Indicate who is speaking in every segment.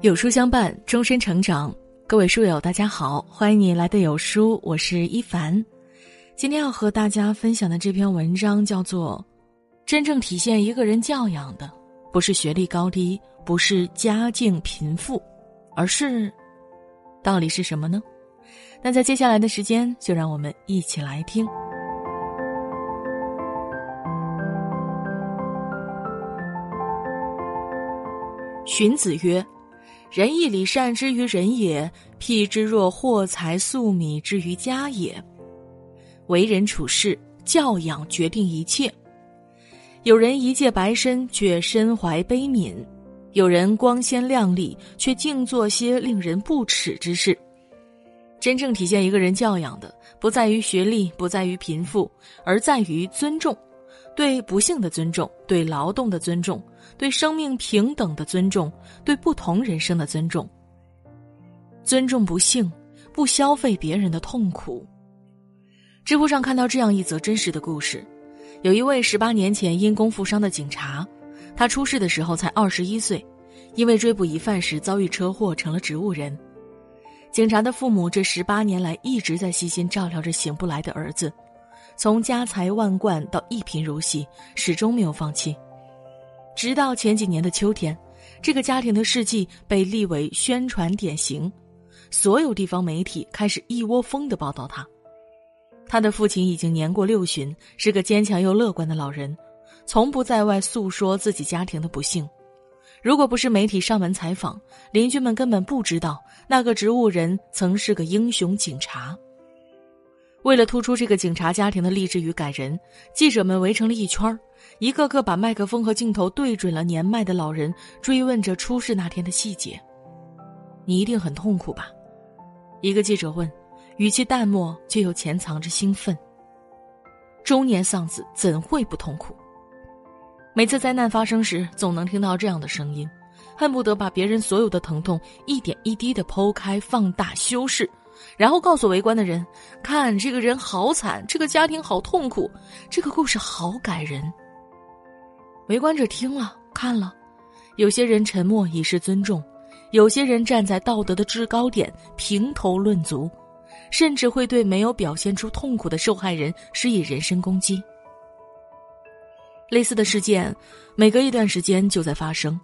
Speaker 1: 有书相伴，终身成长。各位书友，大家好，欢迎你来的有书，我是一凡。今天要和大家分享的这篇文章叫做《真正体现一个人教养的，不是学历高低，不是家境贫富，而是到底是什么呢？》那在接下来的时间，就让我们一起来听。荀子曰：“仁义礼善之于人也，辟之若货财粟米之于家也。为人处事，教养决定一切。有人一介白身，却身怀悲悯；有人光鲜亮丽，却净做些令人不齿之事。真正体现一个人教养的，不在于学历，不在于贫富，而在于尊重。”对不幸的尊重，对劳动的尊重，对生命平等的尊重，对不同人生的尊重。尊重不幸，不消费别人的痛苦。知乎上看到这样一则真实的故事：有一位十八年前因公负伤的警察，他出事的时候才二十一岁，因为追捕疑犯时遭遇车祸成了植物人。警察的父母这十八年来一直在细心照料着醒不来的儿子。从家财万贯到一贫如洗，始终没有放弃。直到前几年的秋天，这个家庭的事迹被立为宣传典型，所有地方媒体开始一窝蜂的报道他。他的父亲已经年过六旬，是个坚强又乐观的老人，从不在外诉说自己家庭的不幸。如果不是媒体上门采访，邻居们根本不知道那个植物人曾是个英雄警察。为了突出这个警察家庭的励志与感人，记者们围成了一圈一个个把麦克风和镜头对准了年迈的老人，追问着出事那天的细节。你一定很痛苦吧？一个记者问，语气淡漠却又潜藏着兴奋。中年丧子怎会不痛苦？每次灾难发生时，总能听到这样的声音，恨不得把别人所有的疼痛一点一滴的剖开、放大、修饰。然后告诉围观的人：“看，这个人好惨，这个家庭好痛苦，这个故事好感人。”围观者听了看了，有些人沉默以示尊重，有些人站在道德的制高点评头论足，甚至会对没有表现出痛苦的受害人施以人身攻击。类似的事件，每隔一段时间就在发生。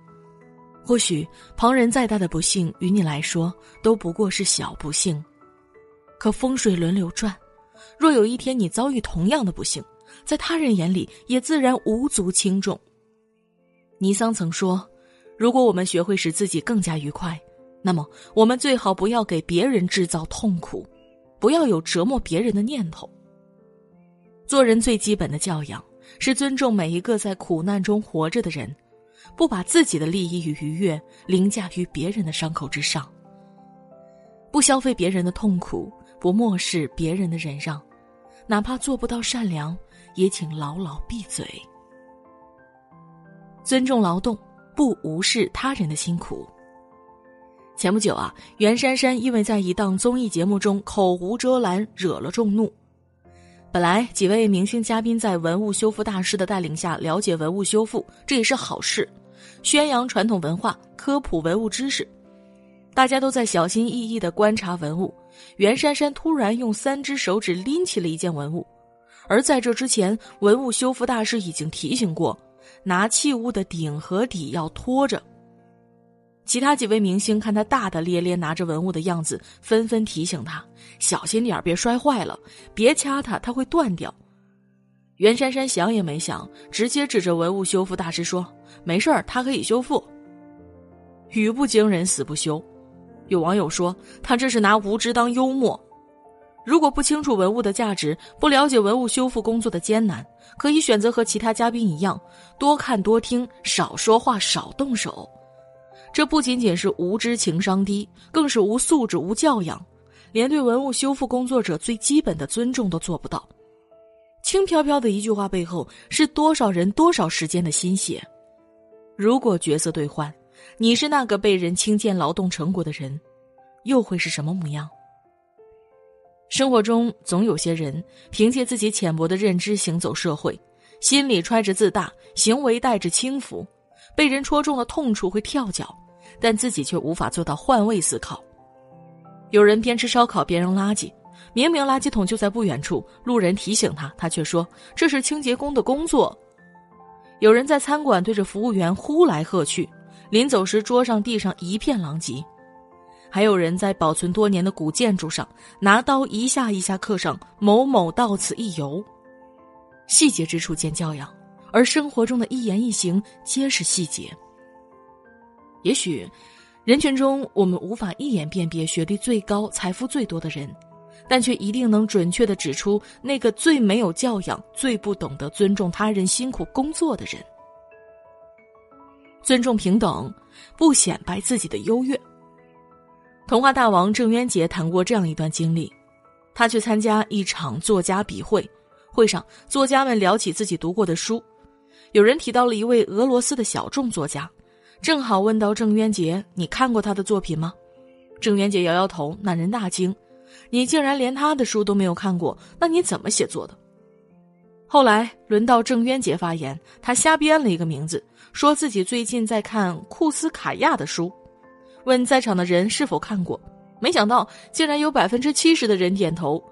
Speaker 1: 或许旁人再大的不幸，于你来说都不过是小不幸。可风水轮流转，若有一天你遭遇同样的不幸，在他人眼里也自然无足轻重。尼桑曾说：“如果我们学会使自己更加愉快，那么我们最好不要给别人制造痛苦，不要有折磨别人的念头。”做人最基本的教养是尊重每一个在苦难中活着的人，不把自己的利益与愉悦凌驾于别人的伤口之上，不消费别人的痛苦。不漠视别人的忍让，哪怕做不到善良，也请牢牢闭嘴。尊重劳动，不无视他人的辛苦。前不久啊，袁姗姗因为在一档综艺节目中口无遮拦，惹了众怒。本来几位明星嘉宾在文物修复大师的带领下了解文物修复，这也是好事，宣扬传统文化，科普文物知识。大家都在小心翼翼的观察文物。袁姗姗突然用三只手指拎起了一件文物，而在这之前，文物修复大师已经提醒过，拿器物的顶和底要托着。其他几位明星看他大大咧咧拿着文物的样子，纷纷提醒他小心点别摔坏了，别掐它，它会断掉。袁姗姗想也没想，直接指着文物修复大师说：“没事儿，他可以修复。”语不惊人死不休。有网友说，他这是拿无知当幽默。如果不清楚文物的价值，不了解文物修复工作的艰难，可以选择和其他嘉宾一样，多看多听，少说话，少动手。这不仅仅是无知、情商低，更是无素质、无教养，连对文物修复工作者最基本的尊重都做不到。轻飘飘的一句话背后，是多少人、多少时间的心血。如果角色兑换。你是那个被人轻贱劳动成果的人，又会是什么模样？生活中总有些人凭借自己浅薄的认知行走社会，心里揣着自大，行为带着轻浮，被人戳中了痛处会跳脚，但自己却无法做到换位思考。有人边吃烧烤边扔垃圾，明明垃圾桶就在不远处，路人提醒他，他却说这是清洁工的工作。有人在餐馆对着服务员呼来喝去，临走时桌上地上一片狼藉。还有人在保存多年的古建筑上拿刀一下一下刻上“某某到此一游”，细节之处见教养，而生活中的一言一行皆是细节。也许，人群中我们无法一眼辨别学历最高、财富最多的人，但却一定能准确的指出那个最没有教养、最不懂得尊重他人辛苦工作的人。尊重平等，不显摆自己的优越。童话大王郑渊洁谈过这样一段经历：他去参加一场作家笔会，会上作家们聊起自己读过的书，有人提到了一位俄罗斯的小众作家，正好问到郑渊洁：“你看过他的作品吗？”郑渊洁摇摇头，那人大惊：“你竟然连他的书都没有看过，那你怎么写作的？”后来轮到郑渊洁发言，他瞎编了一个名字，说自己最近在看库斯卡亚的书。问在场的人是否看过，没想到竟然有百分之七十的人点头。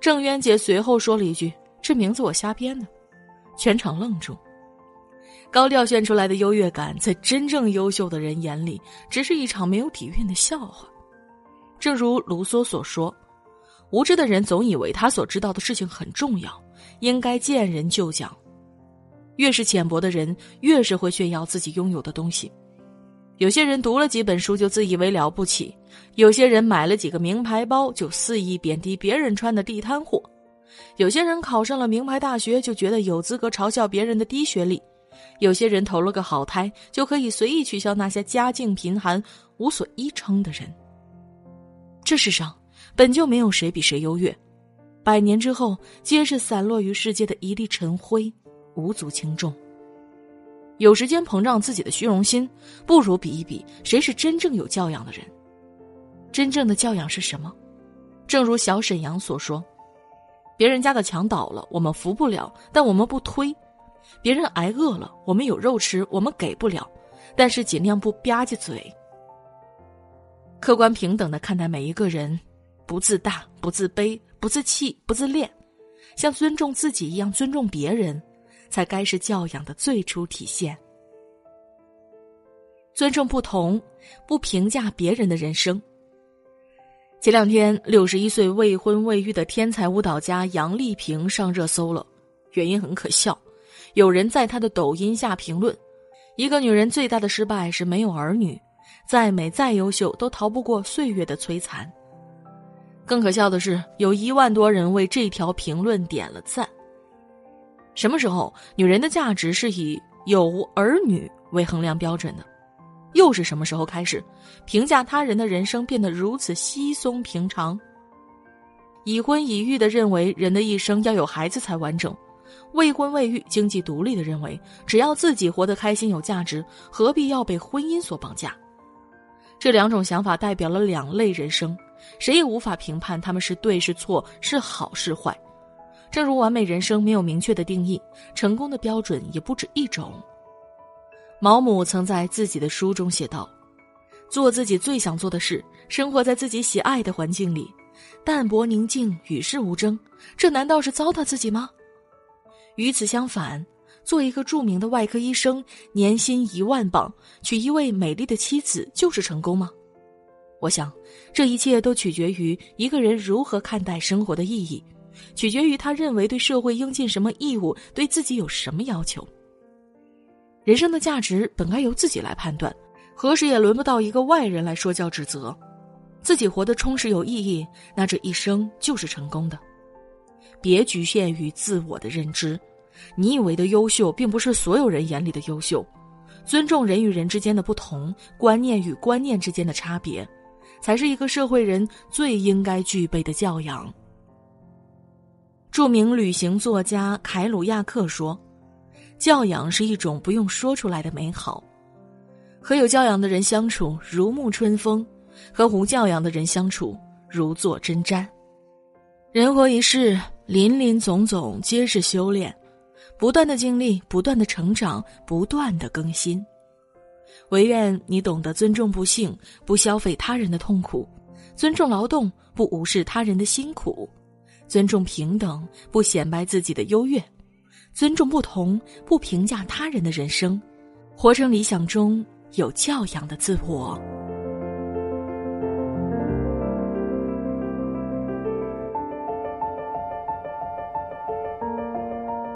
Speaker 1: 郑渊洁随后说了一句：“这名字我瞎编的。”全场愣住。高调炫出来的优越感，在真正优秀的人眼里，只是一场没有底蕴的笑话。正如卢梭所说：“无知的人总以为他所知道的事情很重要，应该见人就讲。越是浅薄的人，越是会炫耀自己拥有的东西。”有些人读了几本书就自以为了不起，有些人买了几个名牌包就肆意贬低别人穿的地摊货，有些人考上了名牌大学就觉得有资格嘲笑别人的低学历，有些人投了个好胎就可以随意取笑那些家境贫寒、无所依撑的人。这世上本就没有谁比谁优越，百年之后皆是散落于世界的一粒尘灰，无足轻重。有时间膨胀自己的虚荣心，不如比一比谁是真正有教养的人。真正的教养是什么？正如小沈阳所说：“别人家的墙倒了，我们扶不了，但我们不推；别人挨饿了，我们有肉吃，我们给不了，但是尽量不吧唧嘴。客观平等的看待每一个人，不自大，不自卑，不自弃，不自恋，像尊重自己一样尊重别人。”才该是教养的最初体现。尊重不同，不评价别人的人生。前两天，六十一岁未婚未育的天才舞蹈家杨丽萍上热搜了，原因很可笑。有人在她的抖音下评论：“一个女人最大的失败是没有儿女，再美再优秀都逃不过岁月的摧残。”更可笑的是，有一万多人为这条评论点了赞。什么时候女人的价值是以有无儿女为衡量标准的？又是什么时候开始，评价他人的人生变得如此稀松平常？已婚已育的认为人的一生要有孩子才完整，未婚未育经济独立的认为只要自己活得开心有价值，何必要被婚姻所绑架？这两种想法代表了两类人生，谁也无法评判他们是对是错，是好是坏。正如完美人生没有明确的定义，成功的标准也不止一种。毛姆曾在自己的书中写道：“做自己最想做的事，生活在自己喜爱的环境里，淡泊宁静，与世无争，这难道是糟蹋自己吗？与此相反，做一个著名的外科医生，年薪一万镑，娶一位美丽的妻子，就是成功吗？我想，这一切都取决于一个人如何看待生活的意义。”取决于他认为对社会应尽什么义务，对自己有什么要求。人生的价值本该由自己来判断，何时也轮不到一个外人来说教指责。自己活得充实有意义，那这一生就是成功的。别局限于自我的认知，你以为的优秀，并不是所有人眼里的优秀。尊重人与人之间的不同，观念与观念之间的差别，才是一个社会人最应该具备的教养。著名旅行作家凯鲁亚克说：“教养是一种不用说出来的美好。和有教养的人相处如沐春风，和无教养的人相处如坐针毡。人活一世，林林总总皆是修炼，不断的经历，不断的成长，不断的更新。唯愿你懂得尊重不幸，不消费他人的痛苦；尊重劳动，不无视他人的辛苦；尊重平等，不显摆自己的优越；尊重不同，不评价他人的人生，活成理想中有教养的自我。